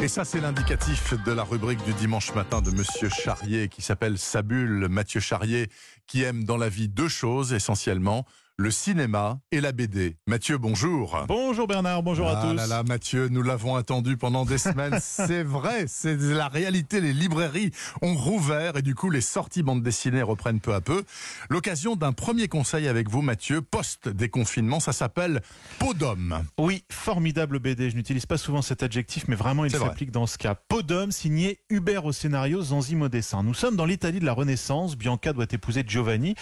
Et ça, c'est l'indicatif de la rubrique du dimanche matin de Monsieur Charrier, qui s'appelle Sabule. Mathieu Charrier, qui aime dans la vie deux choses essentiellement le cinéma et la BD. Mathieu, bonjour. Bonjour Bernard, bonjour à Ah tous. là là, Mathieu, nous l'avons attendu pendant des semaines. c'est vrai, c'est la réalité. Les librairies ont rouvert et du coup, les sorties bandes dessinées reprennent peu à peu. L'occasion d'un premier conseil avec vous, Mathieu, post-déconfinement, ça s'appelle d'homme. Oui, formidable BD. Je n'utilise pas souvent cet adjectif, mais vraiment il s'applique dans ce cas. Podum, signé Hubert au scénario, Zanzim au dessin. Nous sommes dans l'Italie de la Renaissance. Bianca doit épouser Giovanni,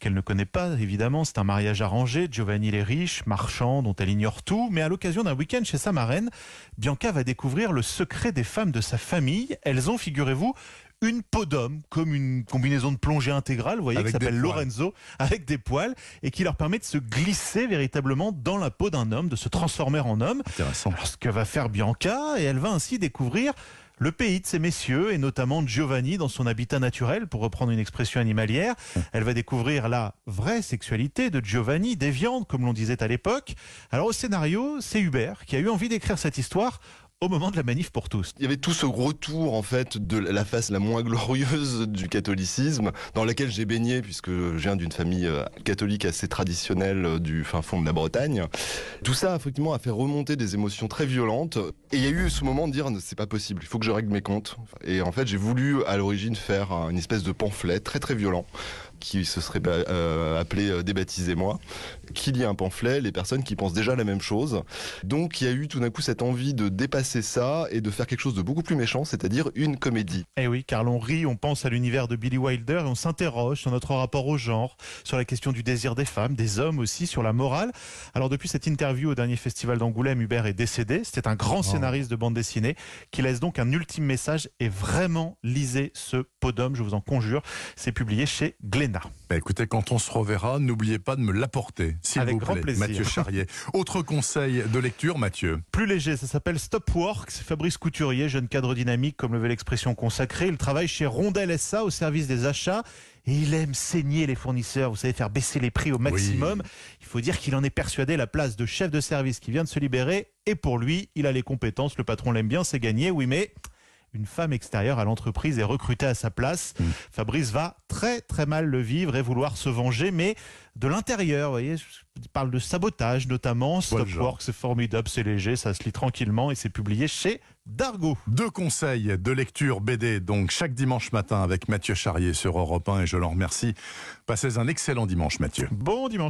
qu'elle ne connaît pas évidemment. C'est un mariage arrangé. Giovanni il est riche, marchand, dont elle ignore tout. Mais à l'occasion d'un week-end chez sa marraine, Bianca va découvrir le secret des femmes de sa famille. Elles ont, figurez-vous, une peau d'homme, comme une combinaison de plongée intégrale, vous voyez, qui s'appelle. Lorenzo, avec des poils, et qui leur permet de se glisser véritablement dans la peau d'un homme, de se transformer en homme. Intéressant. Alors, ce que va faire Bianca, et elle va ainsi découvrir le pays de ces messieurs, et notamment Giovanni dans son habitat naturel, pour reprendre une expression animalière. Elle va découvrir la vraie sexualité de Giovanni, déviante, comme l'on disait à l'époque. Alors au scénario, c'est Hubert qui a eu envie d'écrire cette histoire au moment de la manif pour tous. Il y avait tout ce retour en fait de la face la moins glorieuse du catholicisme dans laquelle j'ai baigné puisque je viens d'une famille euh, catholique assez traditionnelle euh, du fin fond de la Bretagne. Tout ça effectivement a fait remonter des émotions très violentes et il y a eu ce moment de dire c'est pas possible, il faut que je règle mes comptes. Et en fait j'ai voulu à l'origine faire une espèce de pamphlet très très violent qui se serait bah, euh, appelé euh, Débaptisez-moi, qu'il y ait un pamphlet, les personnes qui pensent déjà la même chose. Donc il y a eu tout d'un coup cette envie de dépasser ça et de faire quelque chose de beaucoup plus méchant, c'est-à-dire une comédie. Eh oui, car l'on rit, on pense à l'univers de Billy Wilder et on s'interroge sur notre rapport au genre, sur la question du désir des femmes, des hommes aussi, sur la morale. Alors depuis cette interview au dernier festival d'Angoulême, Hubert est décédé. C'était un grand scénariste de bande dessinée qui laisse donc un ultime message et vraiment lisez ce podum, je vous en conjure. C'est publié chez Bah, écoutez, quand on se reverra, n'oubliez pas de me l'apporter, s'il Avec vous plaît, plaisir. Mathieu Charrier. Autre conseil de lecture, Mathieu. Plus léger, ça s'appelle Stop Work. C'est Fabrice Couturier, jeune cadre dynamique, comme le veut l'expression consacrée. Il travaille chez Rondel SA au service des achats et il aime saigner les fournisseurs. Vous savez, faire baisser les prix au maximum. Il faut dire qu'il en est persuadé. La place de chef de service qui vient de se libérer et pour lui, il a les compétences. Le patron l'aime bien, c'est gagné. Oui, mais une femme extérieure à l'entreprise est recrutée à sa place. Mm. Fabrice va très très mal le vivre et vouloir se venger, mais de l'intérieur, vous voyez, il parle de sabotage notamment. Stop. Work, c'est formidable, c'est léger, ça se lit tranquillement et c'est publié chez Dargo. Deux conseils de lecture BD, donc chaque dimanche matin avec Mathieu Charrier sur Europe 1 et je l'en remercie. Passez un excellent dimanche, Mathieu. Bon dimanche.